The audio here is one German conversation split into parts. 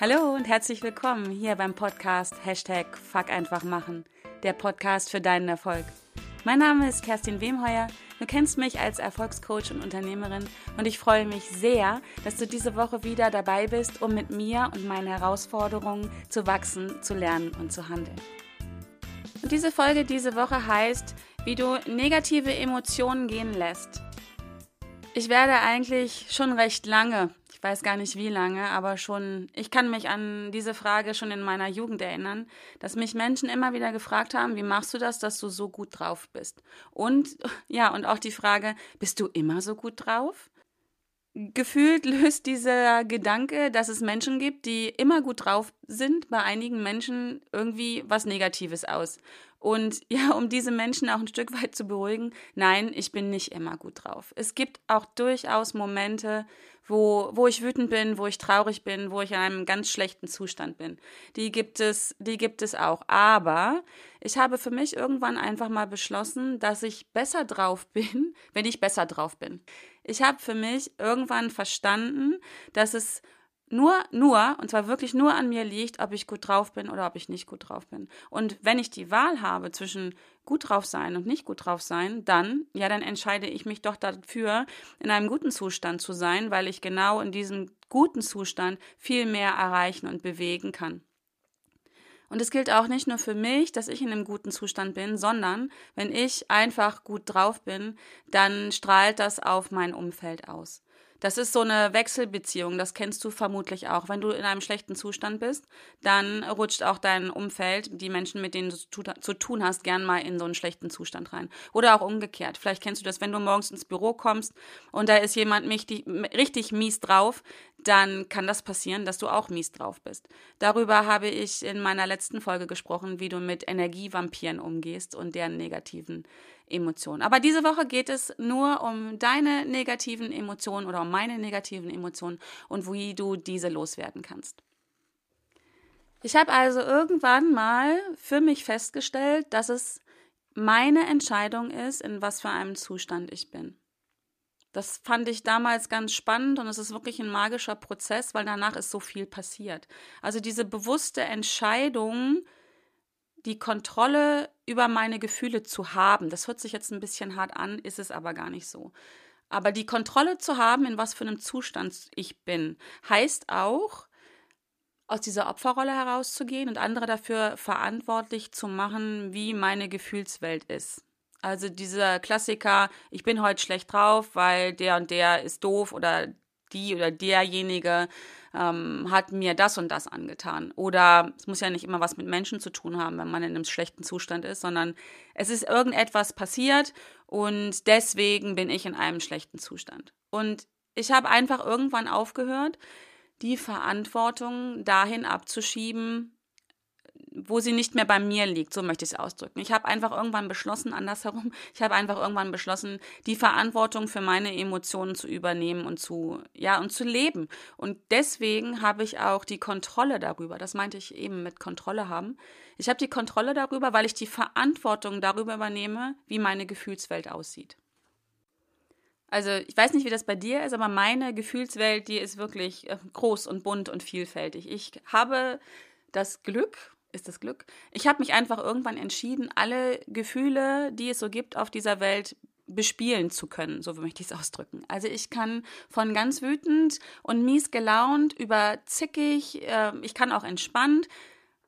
Hallo und herzlich willkommen hier beim Podcast Hashtag Fuck einfach machen, der Podcast für deinen Erfolg. Mein Name ist Kerstin Wemheuer, du kennst mich als Erfolgscoach und Unternehmerin und ich freue mich sehr, dass du diese Woche wieder dabei bist, um mit mir und meinen Herausforderungen zu wachsen, zu lernen und zu handeln. Und diese Folge diese Woche heißt, wie du negative Emotionen gehen lässt. Ich werde eigentlich schon recht lange ich weiß gar nicht wie lange, aber schon, ich kann mich an diese Frage schon in meiner Jugend erinnern, dass mich Menschen immer wieder gefragt haben, wie machst du das, dass du so gut drauf bist? Und ja, und auch die Frage, bist du immer so gut drauf? Gefühlt löst dieser Gedanke, dass es Menschen gibt, die immer gut drauf sind, bei einigen Menschen irgendwie was Negatives aus. Und ja, um diese Menschen auch ein Stück weit zu beruhigen, nein, ich bin nicht immer gut drauf. Es gibt auch durchaus Momente, wo, wo ich wütend bin, wo ich traurig bin, wo ich in einem ganz schlechten Zustand bin. Die gibt es, die gibt es auch. Aber ich habe für mich irgendwann einfach mal beschlossen, dass ich besser drauf bin, wenn ich besser drauf bin. Ich habe für mich irgendwann verstanden, dass es nur, nur, und zwar wirklich nur an mir liegt, ob ich gut drauf bin oder ob ich nicht gut drauf bin. Und wenn ich die Wahl habe zwischen gut drauf sein und nicht gut drauf sein, dann, ja, dann entscheide ich mich doch dafür, in einem guten Zustand zu sein, weil ich genau in diesem guten Zustand viel mehr erreichen und bewegen kann. Und es gilt auch nicht nur für mich, dass ich in einem guten Zustand bin, sondern wenn ich einfach gut drauf bin, dann strahlt das auf mein Umfeld aus. Das ist so eine Wechselbeziehung, das kennst du vermutlich auch. Wenn du in einem schlechten Zustand bist, dann rutscht auch dein Umfeld, die Menschen, mit denen du zu tun hast, gern mal in so einen schlechten Zustand rein. Oder auch umgekehrt. Vielleicht kennst du das, wenn du morgens ins Büro kommst und da ist jemand richtig, richtig mies drauf, dann kann das passieren, dass du auch mies drauf bist. Darüber habe ich in meiner letzten Folge gesprochen, wie du mit Energievampiren umgehst und deren negativen Emotionen. Aber diese Woche geht es nur um deine negativen Emotionen oder um meine negativen Emotionen und wie du diese loswerden kannst. Ich habe also irgendwann mal für mich festgestellt, dass es meine Entscheidung ist, in was für einem Zustand ich bin. Das fand ich damals ganz spannend und es ist wirklich ein magischer Prozess, weil danach ist so viel passiert. Also diese bewusste Entscheidung, die Kontrolle über meine Gefühle zu haben. Das hört sich jetzt ein bisschen hart an, ist es aber gar nicht so. Aber die Kontrolle zu haben, in was für einem Zustand ich bin, heißt auch, aus dieser Opferrolle herauszugehen und andere dafür verantwortlich zu machen, wie meine Gefühlswelt ist. Also dieser Klassiker, ich bin heute schlecht drauf, weil der und der ist doof oder die oder derjenige ähm, hat mir das und das angetan. Oder es muss ja nicht immer was mit Menschen zu tun haben, wenn man in einem schlechten Zustand ist, sondern es ist irgendetwas passiert und deswegen bin ich in einem schlechten Zustand. Und ich habe einfach irgendwann aufgehört, die Verantwortung dahin abzuschieben, wo sie nicht mehr bei mir liegt, so möchte ich es ausdrücken. Ich habe einfach irgendwann beschlossen, andersherum, ich habe einfach irgendwann beschlossen, die Verantwortung für meine Emotionen zu übernehmen und zu, ja, und zu leben. Und deswegen habe ich auch die Kontrolle darüber, das meinte ich eben mit Kontrolle haben. Ich habe die Kontrolle darüber, weil ich die Verantwortung darüber übernehme, wie meine Gefühlswelt aussieht. Also ich weiß nicht, wie das bei dir ist, aber meine Gefühlswelt, die ist wirklich äh, groß und bunt und vielfältig. Ich habe das Glück, ist das Glück. Ich habe mich einfach irgendwann entschieden, alle Gefühle, die es so gibt auf dieser Welt, bespielen zu können, so möchte ich es ausdrücken. Also ich kann von ganz wütend und mies gelaunt über zickig, äh, ich kann auch entspannt,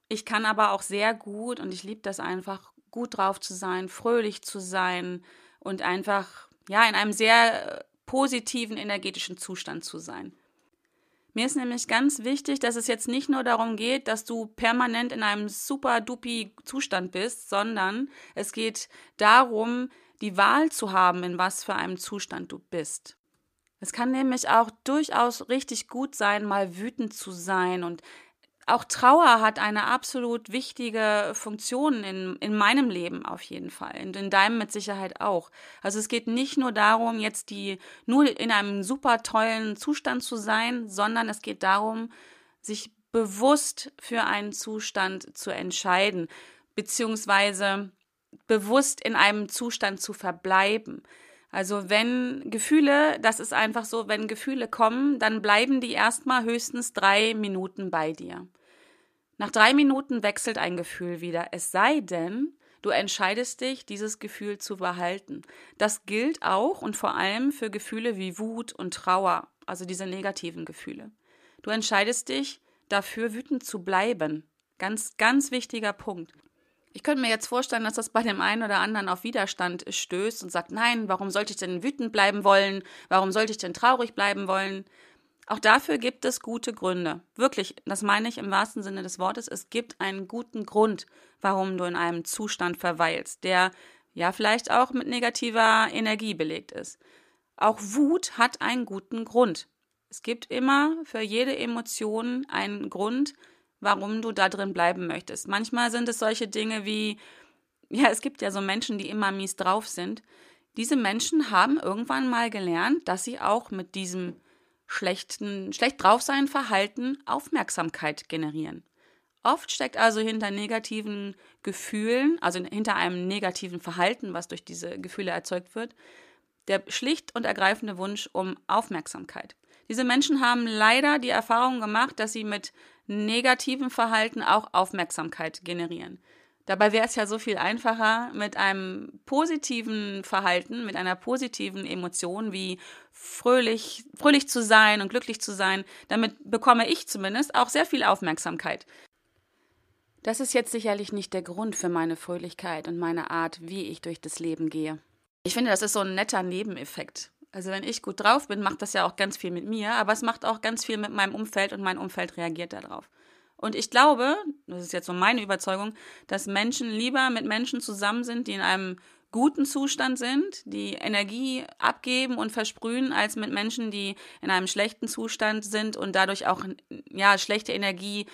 ich kann aber auch sehr gut und ich liebe das einfach, gut drauf zu sein, fröhlich zu sein und einfach, ja, in einem sehr positiven energetischen Zustand zu sein. Mir ist nämlich ganz wichtig, dass es jetzt nicht nur darum geht, dass du permanent in einem super dupi Zustand bist, sondern es geht darum, die Wahl zu haben, in was für einem Zustand du bist. Es kann nämlich auch durchaus richtig gut sein, mal wütend zu sein und auch Trauer hat eine absolut wichtige Funktion in, in meinem Leben auf jeden Fall und in deinem mit Sicherheit auch. Also es geht nicht nur darum, jetzt die nur in einem super tollen Zustand zu sein, sondern es geht darum, sich bewusst für einen Zustand zu entscheiden, beziehungsweise bewusst in einem Zustand zu verbleiben. Also wenn Gefühle, das ist einfach so, wenn Gefühle kommen, dann bleiben die erstmal höchstens drei Minuten bei dir. Nach drei Minuten wechselt ein Gefühl wieder, es sei denn, du entscheidest dich, dieses Gefühl zu behalten. Das gilt auch und vor allem für Gefühle wie Wut und Trauer, also diese negativen Gefühle. Du entscheidest dich dafür, wütend zu bleiben. Ganz, ganz wichtiger Punkt. Ich könnte mir jetzt vorstellen, dass das bei dem einen oder anderen auf Widerstand stößt und sagt, nein, warum sollte ich denn wütend bleiben wollen? Warum sollte ich denn traurig bleiben wollen? Auch dafür gibt es gute Gründe. Wirklich, das meine ich im wahrsten Sinne des Wortes. Es gibt einen guten Grund, warum du in einem Zustand verweilst, der ja vielleicht auch mit negativer Energie belegt ist. Auch Wut hat einen guten Grund. Es gibt immer für jede Emotion einen Grund, warum du da drin bleiben möchtest. Manchmal sind es solche Dinge wie, ja, es gibt ja so Menschen, die immer mies drauf sind. Diese Menschen haben irgendwann mal gelernt, dass sie auch mit diesem schlechten, schlecht drauf sein Verhalten Aufmerksamkeit generieren. Oft steckt also hinter negativen Gefühlen, also hinter einem negativen Verhalten, was durch diese Gefühle erzeugt wird, der schlicht und ergreifende Wunsch um Aufmerksamkeit. Diese Menschen haben leider die Erfahrung gemacht, dass sie mit negativen Verhalten auch Aufmerksamkeit generieren. Dabei wäre es ja so viel einfacher, mit einem positiven Verhalten, mit einer positiven Emotion wie fröhlich, fröhlich zu sein und glücklich zu sein. Damit bekomme ich zumindest auch sehr viel Aufmerksamkeit. Das ist jetzt sicherlich nicht der Grund für meine Fröhlichkeit und meine Art, wie ich durch das Leben gehe. Ich finde, das ist so ein netter Nebeneffekt. Also wenn ich gut drauf bin, macht das ja auch ganz viel mit mir, aber es macht auch ganz viel mit meinem Umfeld und mein Umfeld reagiert darauf. Und ich glaube, das ist jetzt so meine Überzeugung, dass Menschen lieber mit Menschen zusammen sind, die in einem guten Zustand sind, die Energie abgeben und versprühen, als mit Menschen, die in einem schlechten Zustand sind und dadurch auch ja schlechte Energie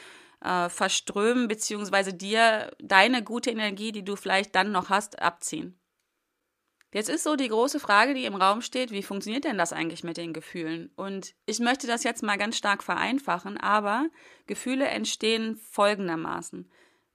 äh, verströmen beziehungsweise dir deine gute Energie, die du vielleicht dann noch hast, abziehen. Jetzt ist so die große Frage, die im Raum steht, wie funktioniert denn das eigentlich mit den Gefühlen? Und ich möchte das jetzt mal ganz stark vereinfachen, aber Gefühle entstehen folgendermaßen.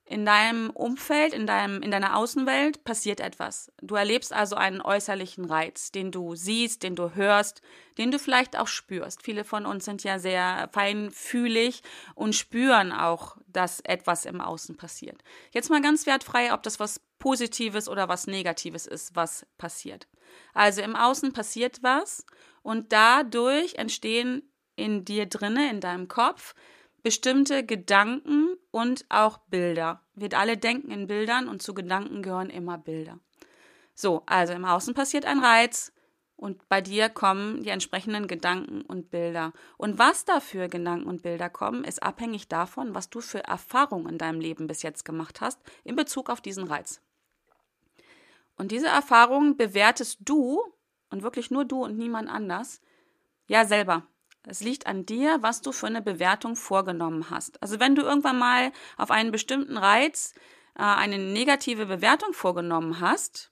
In deinem Umfeld, in, deinem, in deiner Außenwelt passiert etwas. Du erlebst also einen äußerlichen Reiz, den du siehst, den du hörst, den du vielleicht auch spürst. Viele von uns sind ja sehr feinfühlig und spüren auch, dass etwas im Außen passiert. Jetzt mal ganz wertfrei, ob das was Positives oder was Negatives ist, was passiert. Also im Außen passiert was und dadurch entstehen in dir drinne, in deinem Kopf, bestimmte Gedanken und auch Bilder. Wir alle denken in Bildern und zu Gedanken gehören immer Bilder. So, also im Außen passiert ein Reiz und bei dir kommen die entsprechenden Gedanken und Bilder. Und was dafür Gedanken und Bilder kommen, ist abhängig davon, was du für Erfahrungen in deinem Leben bis jetzt gemacht hast in Bezug auf diesen Reiz. Und diese Erfahrungen bewertest du und wirklich nur du und niemand anders ja selber. Es liegt an dir, was du für eine Bewertung vorgenommen hast. Also wenn du irgendwann mal auf einen bestimmten Reiz äh, eine negative Bewertung vorgenommen hast,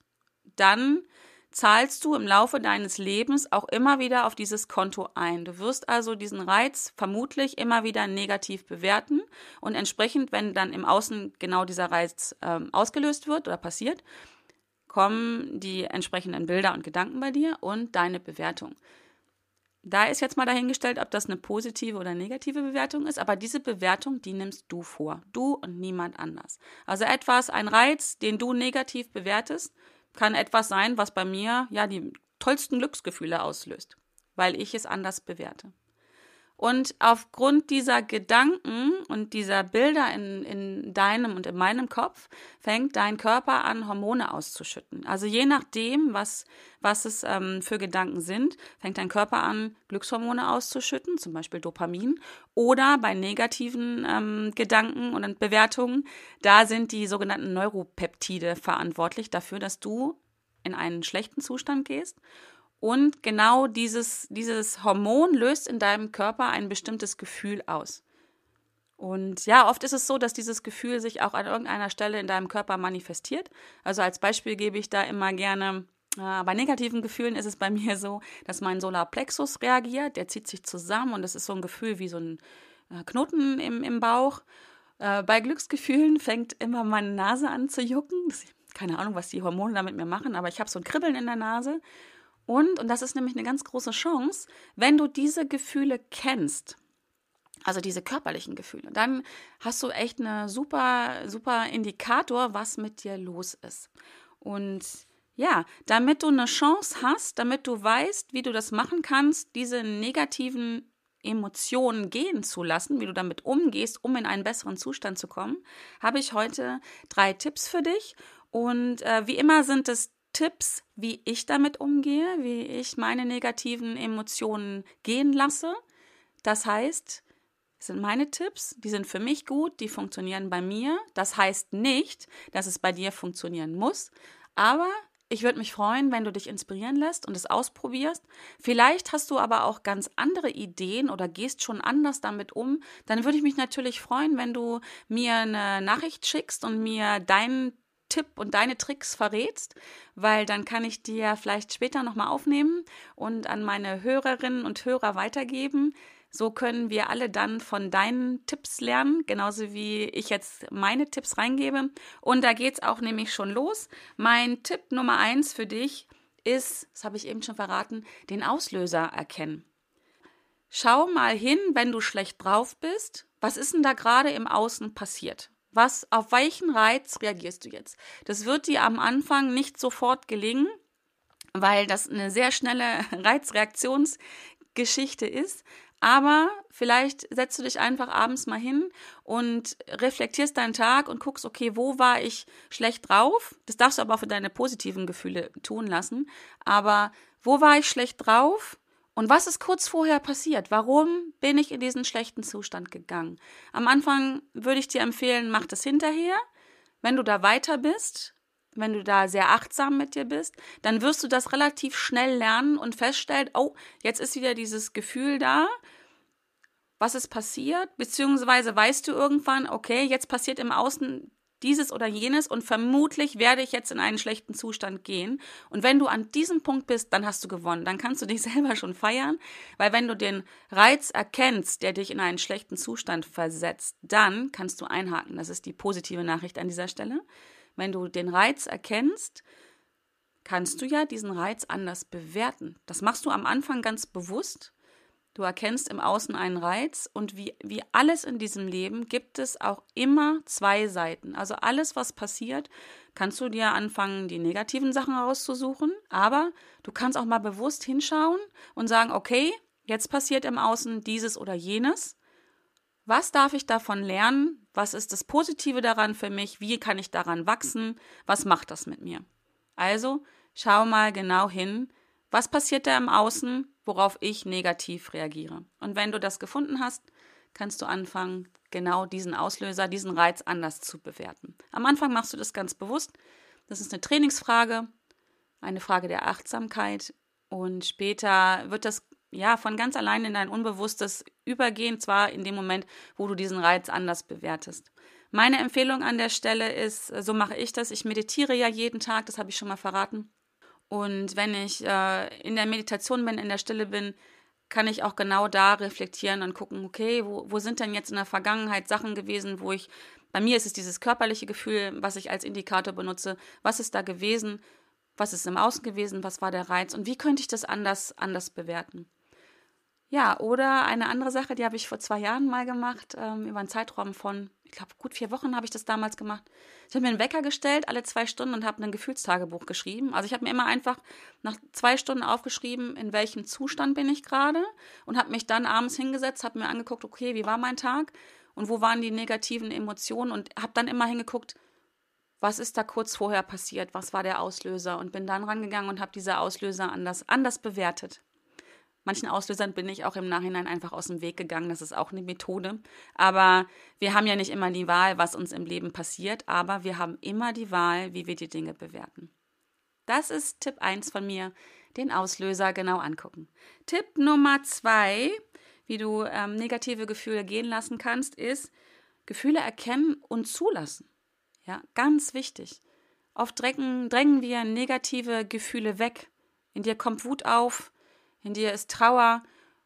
dann zahlst du im Laufe deines Lebens auch immer wieder auf dieses Konto ein. Du wirst also diesen Reiz vermutlich immer wieder negativ bewerten und entsprechend, wenn dann im Außen genau dieser Reiz äh, ausgelöst wird oder passiert, kommen die entsprechenden Bilder und Gedanken bei dir und deine Bewertung. Da ist jetzt mal dahingestellt, ob das eine positive oder negative Bewertung ist, aber diese Bewertung, die nimmst du vor. Du und niemand anders. Also etwas, ein Reiz, den du negativ bewertest, kann etwas sein, was bei mir ja die tollsten Glücksgefühle auslöst, weil ich es anders bewerte. Und aufgrund dieser Gedanken und dieser Bilder in, in deinem und in meinem Kopf fängt dein Körper an, Hormone auszuschütten. Also je nachdem, was, was es ähm, für Gedanken sind, fängt dein Körper an, Glückshormone auszuschütten, zum Beispiel Dopamin. Oder bei negativen ähm, Gedanken und Bewertungen, da sind die sogenannten Neuropeptide verantwortlich dafür, dass du in einen schlechten Zustand gehst und genau dieses, dieses Hormon löst in deinem Körper ein bestimmtes Gefühl aus. Und ja, oft ist es so, dass dieses Gefühl sich auch an irgendeiner Stelle in deinem Körper manifestiert. Also als Beispiel gebe ich da immer gerne, äh, bei negativen Gefühlen ist es bei mir so, dass mein Solarplexus reagiert, der zieht sich zusammen und das ist so ein Gefühl wie so ein äh, Knoten im, im Bauch. Äh, bei Glücksgefühlen fängt immer meine Nase an zu jucken. keine Ahnung, was die Hormone da mit mir machen, aber ich habe so ein Kribbeln in der Nase Und, und das ist nämlich eine ganz große Chance, wenn du diese Gefühle kennst, also diese körperlichen Gefühle, dann hast du echt eine super, super Indikator, was mit dir los ist. Und ja, damit du eine Chance hast, damit du weißt, wie du das machen kannst, diese negativen Emotionen gehen zu lassen, wie du damit umgehst, um in einen besseren Zustand zu kommen, habe ich heute drei Tipps für dich. Und äh, wie immer sind es Tipps, wie ich damit umgehe, wie ich meine negativen Emotionen gehen lasse. Das heißt, es sind meine Tipps, die sind für mich gut, die funktionieren bei mir. Das heißt nicht, dass es bei dir funktionieren muss, aber ich würde mich freuen, wenn du dich inspirieren lässt und es ausprobierst. Vielleicht hast du aber auch ganz andere Ideen oder gehst schon anders damit um. Dann würde ich mich natürlich freuen, wenn du mir eine Nachricht schickst und mir deinen Tipp und deine Tricks verrätst, weil dann kann ich dir vielleicht später nochmal aufnehmen und an meine Hörerinnen und Hörer weitergeben. So können wir alle dann von deinen Tipps lernen, genauso wie ich jetzt meine Tipps reingebe. Und da geht es auch nämlich schon los. Mein Tipp Nummer eins für dich ist, das habe ich eben schon verraten, den Auslöser erkennen. Schau mal hin, wenn du schlecht drauf bist. Was ist denn da gerade im Außen passiert? Was, auf welchen Reiz reagierst du jetzt? Das wird dir am Anfang nicht sofort gelingen, weil das eine sehr schnelle Reizreaktionsgeschichte ist. Aber vielleicht setzt du dich einfach abends mal hin und reflektierst deinen Tag und guckst, okay, wo war ich schlecht drauf? Das darfst du aber auch für deine positiven Gefühle tun lassen. Aber wo war ich schlecht drauf? Und was ist kurz vorher passiert? Warum bin ich in diesen schlechten Zustand gegangen? Am Anfang würde ich dir empfehlen, mach das hinterher. Wenn du da weiter bist, wenn du da sehr achtsam mit dir bist, dann wirst du das relativ schnell lernen und feststellen, oh, jetzt ist wieder dieses Gefühl da. Was ist passiert? Beziehungsweise weißt du irgendwann, okay, jetzt passiert im Außen dieses oder jenes und vermutlich werde ich jetzt in einen schlechten Zustand gehen. Und wenn du an diesem Punkt bist, dann hast du gewonnen. Dann kannst du dich selber schon feiern, weil wenn du den Reiz erkennst, der dich in einen schlechten Zustand versetzt, dann kannst du einhaken. Das ist die positive Nachricht an dieser Stelle. Wenn du den Reiz erkennst, kannst du ja diesen Reiz anders bewerten. Das machst du am Anfang ganz bewusst. Du erkennst im Außen einen Reiz und wie, wie alles in diesem Leben gibt es auch immer zwei Seiten. Also alles, was passiert, kannst du dir anfangen, die negativen Sachen rauszusuchen, aber du kannst auch mal bewusst hinschauen und sagen, okay, jetzt passiert im Außen dieses oder jenes. Was darf ich davon lernen? Was ist das Positive daran für mich? Wie kann ich daran wachsen? Was macht das mit mir? Also schau mal genau hin, was passiert da im Außen, worauf ich negativ reagiere. Und wenn du das gefunden hast, kannst du anfangen, genau diesen Auslöser, diesen Reiz anders zu bewerten. Am Anfang machst du das ganz bewusst. Das ist eine Trainingsfrage, eine Frage der Achtsamkeit. Und später wird das ja, von ganz allein in dein Unbewusstes übergehen, zwar in dem Moment, wo du diesen Reiz anders bewertest. Meine Empfehlung an der Stelle ist, so mache ich das, ich meditiere ja jeden Tag, das habe ich schon mal verraten. Und wenn ich äh, in der Meditation bin, in der Stille bin, kann ich auch genau da reflektieren und gucken, okay, wo, wo sind denn jetzt in der Vergangenheit Sachen gewesen, wo ich, bei mir ist es dieses körperliche Gefühl, was ich als Indikator benutze, was ist da gewesen, was ist im Außen gewesen, was war der Reiz? Und wie könnte ich das anders, anders bewerten. Ja, oder eine andere Sache, die habe ich vor zwei Jahren mal gemacht, ähm, über einen Zeitraum von, ich glaube, gut vier Wochen habe ich das damals gemacht. Ich habe mir einen Wecker gestellt, alle zwei Stunden und habe ein Gefühlstagebuch geschrieben. Also ich habe mir immer einfach nach zwei Stunden aufgeschrieben, in welchem Zustand bin ich gerade und habe mich dann abends hingesetzt, habe mir angeguckt, okay, wie war mein Tag und wo waren die negativen Emotionen und habe dann immer hingeguckt, was ist da kurz vorher passiert, was war der Auslöser und bin dann rangegangen und habe diese Auslöser anders, anders bewertet. Manchen Auslösern bin ich auch im Nachhinein einfach aus dem Weg gegangen. Das ist auch eine Methode. Aber wir haben ja nicht immer die Wahl, was uns im Leben passiert, aber wir haben immer die Wahl, wie wir die Dinge bewerten. Das ist Tipp 1 von mir, den Auslöser genau angucken. Tipp Nummer 2, wie du ähm, negative Gefühle gehen lassen kannst, ist Gefühle erkennen und zulassen. Ja, ganz wichtig. Oft drängen, drängen wir negative Gefühle weg. In dir kommt Wut auf, in dir ist Trauer.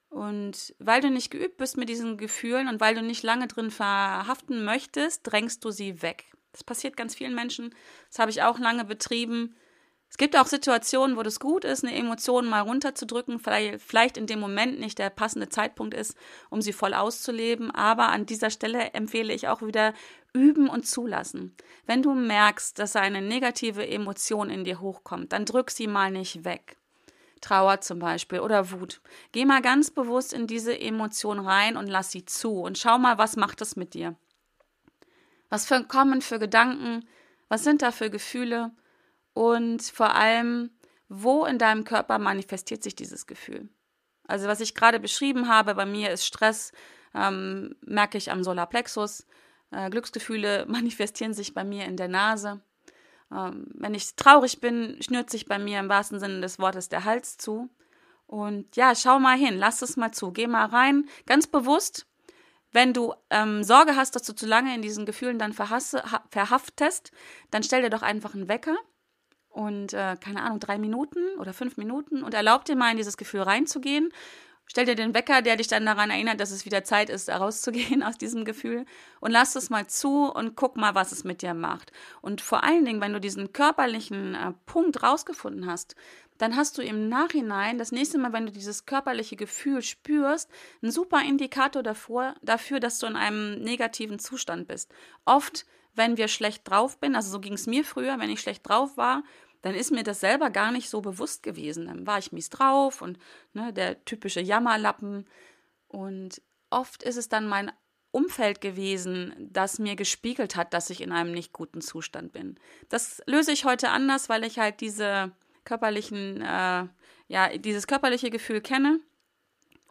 Und weil du nicht geübt bist mit diesen Gefühlen und weil du nicht lange drin verhaften möchtest, drängst du sie weg. Das passiert ganz vielen Menschen. Das habe ich auch lange betrieben. Es gibt auch Situationen, wo es gut ist, eine Emotion mal runterzudrücken, vielleicht in dem Moment nicht der passende Zeitpunkt ist, um sie voll auszuleben. Aber an dieser Stelle empfehle ich auch wieder üben und zulassen. Wenn du merkst, dass eine negative Emotion in dir hochkommt, dann drück sie mal nicht weg. Trauer zum Beispiel oder Wut. Geh mal ganz bewusst in diese Emotion rein und lass sie zu und schau mal, was macht es mit dir. Was für, kommen für Gedanken? Was sind da für Gefühle? und vor allem, wo in deinem Körper manifestiert sich dieses Gefühl. Also was ich gerade beschrieben habe, bei mir ist Stress, ähm, merke ich am Solarplexus. Äh, Glücksgefühle manifestieren sich bei mir in der Nase. Ähm, wenn ich traurig bin, schnürt sich bei mir im wahrsten Sinne des Wortes der Hals zu. Und ja, schau mal hin, lass es mal zu, geh mal rein, ganz bewusst. Wenn du ähm, Sorge hast, dass du zu lange in diesen Gefühlen dann verhasse, verhaftest, dann stell dir doch einfach einen Wecker und äh, keine Ahnung, drei Minuten oder fünf Minuten und erlaub dir mal in dieses Gefühl reinzugehen. Stell dir den Wecker, der dich dann daran erinnert, dass es wieder Zeit ist, rauszugehen aus diesem Gefühl und lass es mal zu und guck mal, was es mit dir macht. Und vor allen Dingen, wenn du diesen körperlichen äh, Punkt rausgefunden hast, dann hast du im Nachhinein, das nächste Mal, wenn du dieses körperliche Gefühl spürst, einen super Indikator davor, dafür, dass du in einem negativen Zustand bist. Oft wenn wir schlecht drauf bin, also so ging es mir früher, wenn ich schlecht drauf war, dann ist mir das selber gar nicht so bewusst gewesen. Dann war ich mies drauf und ne, der typische Jammerlappen. Und oft ist es dann mein Umfeld gewesen, das mir gespiegelt hat, dass ich in einem nicht guten Zustand bin. Das löse ich heute anders, weil ich halt diese körperlichen, äh, ja, dieses körperliche Gefühl kenne.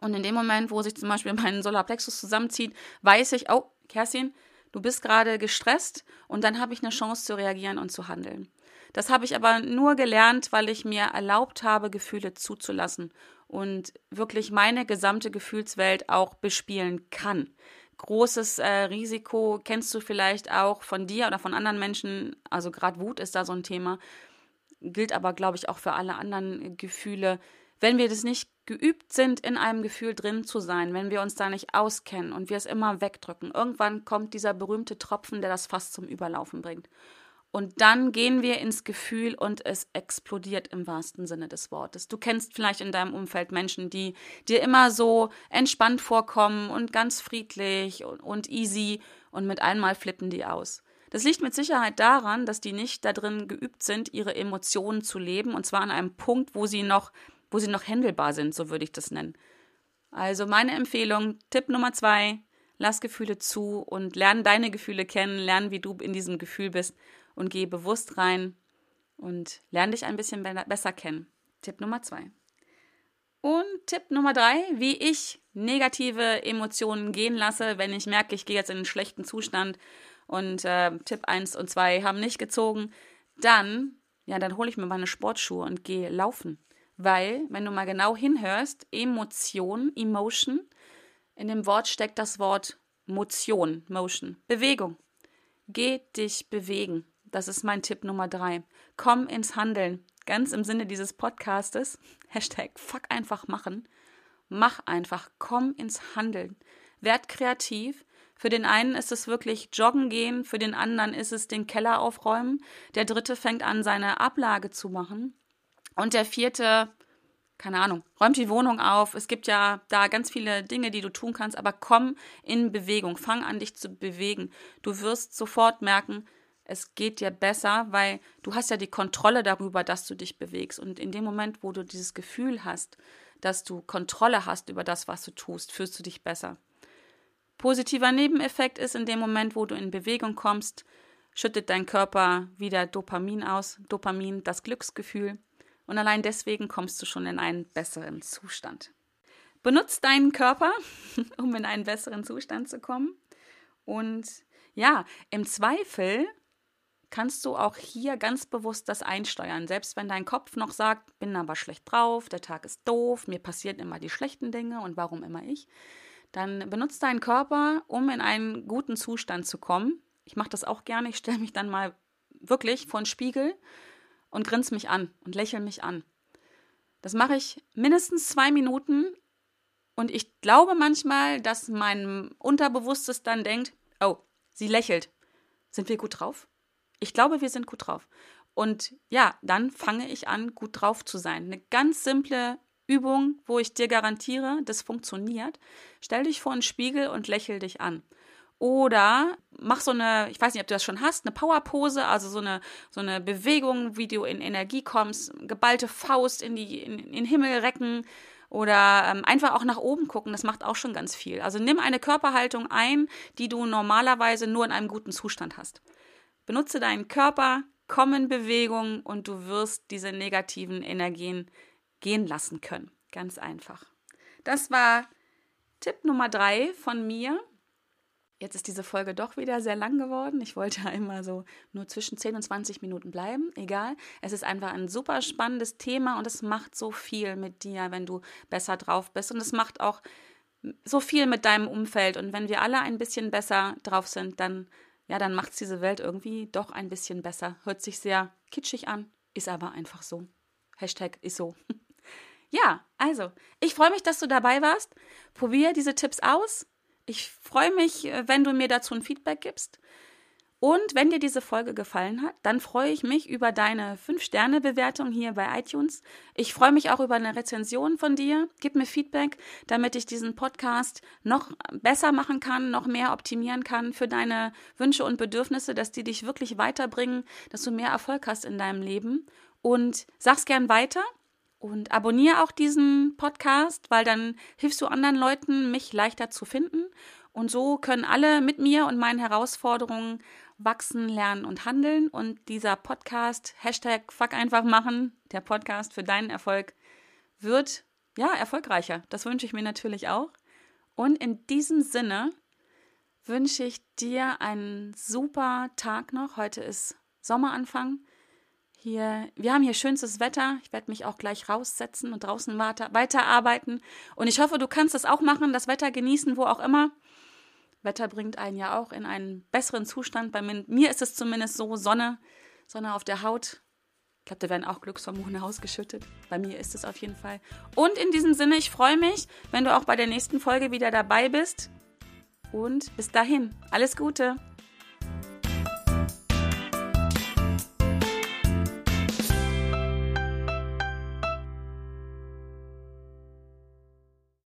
Und in dem Moment, wo sich zum Beispiel mein Solarplexus zusammenzieht, weiß ich, oh, Kerstin, Du bist gerade gestresst und dann habe ich eine Chance zu reagieren und zu handeln. Das habe ich aber nur gelernt, weil ich mir erlaubt habe, Gefühle zuzulassen und wirklich meine gesamte Gefühlswelt auch bespielen kann. Großes äh, Risiko kennst du vielleicht auch von dir oder von anderen Menschen. Also gerade Wut ist da so ein Thema. Gilt aber, glaube ich, auch für alle anderen Gefühle. Wenn wir das nicht geübt sind, in einem Gefühl drin zu sein, wenn wir uns da nicht auskennen und wir es immer wegdrücken, irgendwann kommt dieser berühmte Tropfen, der das fast zum Überlaufen bringt. Und dann gehen wir ins Gefühl und es explodiert im wahrsten Sinne des Wortes. Du kennst vielleicht in deinem Umfeld Menschen, die dir immer so entspannt vorkommen und ganz friedlich und, und easy und mit einmal flippen die aus. Das liegt mit Sicherheit daran, dass die nicht darin geübt sind, ihre Emotionen zu leben und zwar an einem Punkt, wo sie noch wo sie noch händelbar sind, so würde ich das nennen. Also meine Empfehlung, Tipp Nummer zwei, lass Gefühle zu und lerne deine Gefühle kennen, lerne, wie du in diesem Gefühl bist und geh bewusst rein und lerne dich ein bisschen besser kennen. Tipp Nummer zwei. Und Tipp Nummer drei, wie ich negative Emotionen gehen lasse, wenn ich merke, ich gehe jetzt in einen schlechten Zustand und äh, Tipp eins und zwei haben nicht gezogen, dann, ja, dann hole ich mir meine Sportschuhe und gehe laufen. Weil, wenn du mal genau hinhörst, Emotion, Emotion, in dem Wort steckt das Wort Motion, Motion, Bewegung. Geh dich bewegen. Das ist mein Tipp Nummer drei. Komm ins Handeln. Ganz im Sinne dieses Podcastes. Hashtag fuck einfach machen. Mach einfach. Komm ins Handeln. Werd kreativ. Für den einen ist es wirklich joggen gehen, für den anderen ist es den Keller aufräumen. Der dritte fängt an, seine Ablage zu machen. Und der vierte, keine Ahnung, räumt die Wohnung auf. Es gibt ja da ganz viele Dinge, die du tun kannst, aber komm in Bewegung. Fang an, dich zu bewegen. Du wirst sofort merken, es geht dir besser, weil du hast ja die Kontrolle darüber, dass du dich bewegst. Und in dem Moment, wo du dieses Gefühl hast, dass du Kontrolle hast über das, was du tust, fühlst du dich besser. Positiver Nebeneffekt ist in dem Moment, wo du in Bewegung kommst, schüttet dein Körper wieder Dopamin aus. Dopamin, das Glücksgefühl. Und allein deswegen kommst du schon in einen besseren Zustand. Benutz deinen Körper, um in einen besseren Zustand zu kommen. Und ja, im Zweifel kannst du auch hier ganz bewusst das einsteuern. Selbst wenn dein Kopf noch sagt, bin aber schlecht drauf, der Tag ist doof, mir passieren immer die schlechten Dinge und warum immer ich, dann benutzt deinen Körper, um in einen guten Zustand zu kommen. Ich mache das auch gerne. Ich stelle mich dann mal wirklich vor den Spiegel und grins mich an und lächel mich an. Das mache ich mindestens zwei Minuten und ich glaube manchmal, dass mein Unterbewusstes dann denkt, oh, sie lächelt. Sind wir gut drauf? Ich glaube, wir sind gut drauf. Und ja, dann fange ich an, gut drauf zu sein. Eine ganz simple Übung, wo ich dir garantiere, das funktioniert. Stell dich vor einen Spiegel und lächel dich an. Oder mach so eine, ich weiß nicht, ob du das schon hast, eine Powerpose, also so eine, so eine Bewegung, wie du in Energie kommst, geballte Faust in, die, in, in den Himmel recken oder ähm, einfach auch nach oben gucken, das macht auch schon ganz viel. Also nimm eine Körperhaltung ein, die du normalerweise nur in einem guten Zustand hast. Benutze deinen Körper, komm in Bewegung und du wirst diese negativen Energien gehen lassen können. Ganz einfach. Das war Tipp Nummer drei von mir. Jetzt ist diese Folge doch wieder sehr lang geworden. Ich wollte einmal so nur zwischen 10 und 20 Minuten bleiben. Egal. Es ist einfach ein super spannendes Thema und es macht so viel mit dir, wenn du besser drauf bist. Und es macht auch so viel mit deinem Umfeld. Und wenn wir alle ein bisschen besser drauf sind, dann, ja, dann macht es diese Welt irgendwie doch ein bisschen besser. Hört sich sehr kitschig an, ist aber einfach so. Hashtag ist so. ja, also, ich freue mich, dass du dabei warst. Probier diese Tipps aus ich freue mich, äh, wenn du mir dazu ein Feedback gibst. Und wenn dir diese Folge gefallen hat, dann freue ich mich über deine 5-Sterne-Bewertung hier bei iTunes. Ich freue mich auch über eine Rezension von dir. Gib mir Feedback, damit ich diesen Podcast noch besser machen kann, noch mehr optimieren kann für deine Wünsche und Bedürfnisse, dass die dich wirklich weiterbringen, dass du mehr Erfolg hast in deinem Leben. Und sag's gern weiter. Und abonniere auch diesen Podcast, weil dann hilfst du anderen Leuten, mich leichter zu finden. Und so können alle mit mir und meinen Herausforderungen wachsen, lernen und handeln. Und dieser Podcast, Hashtag Fuck einfach machen, der Podcast für deinen Erfolg, wird ja erfolgreicher. Das wünsche ich mir natürlich auch. Und in diesem Sinne wünsche ich dir einen super Tag noch. Heute ist Sommeranfang. Hier, wir haben hier schönstes Wetter. Ich werde mich auch gleich raussetzen und draußen weiterarbeiten. Und ich hoffe, du kannst das auch machen, das Wetter genießen, wo auch immer. Wetter bringt einen ja auch in einen besseren Zustand. Bei mir ist es zumindest so, Sonne, Sonne auf der Haut. Ich glaube, da werden auch Glückshormone ausgeschüttet. Bei mir ist es auf jeden Fall. Und in diesem Sinne, ich freue mich, wenn du auch bei der nächsten Folge wieder dabei bist. Und bis dahin, alles Gute.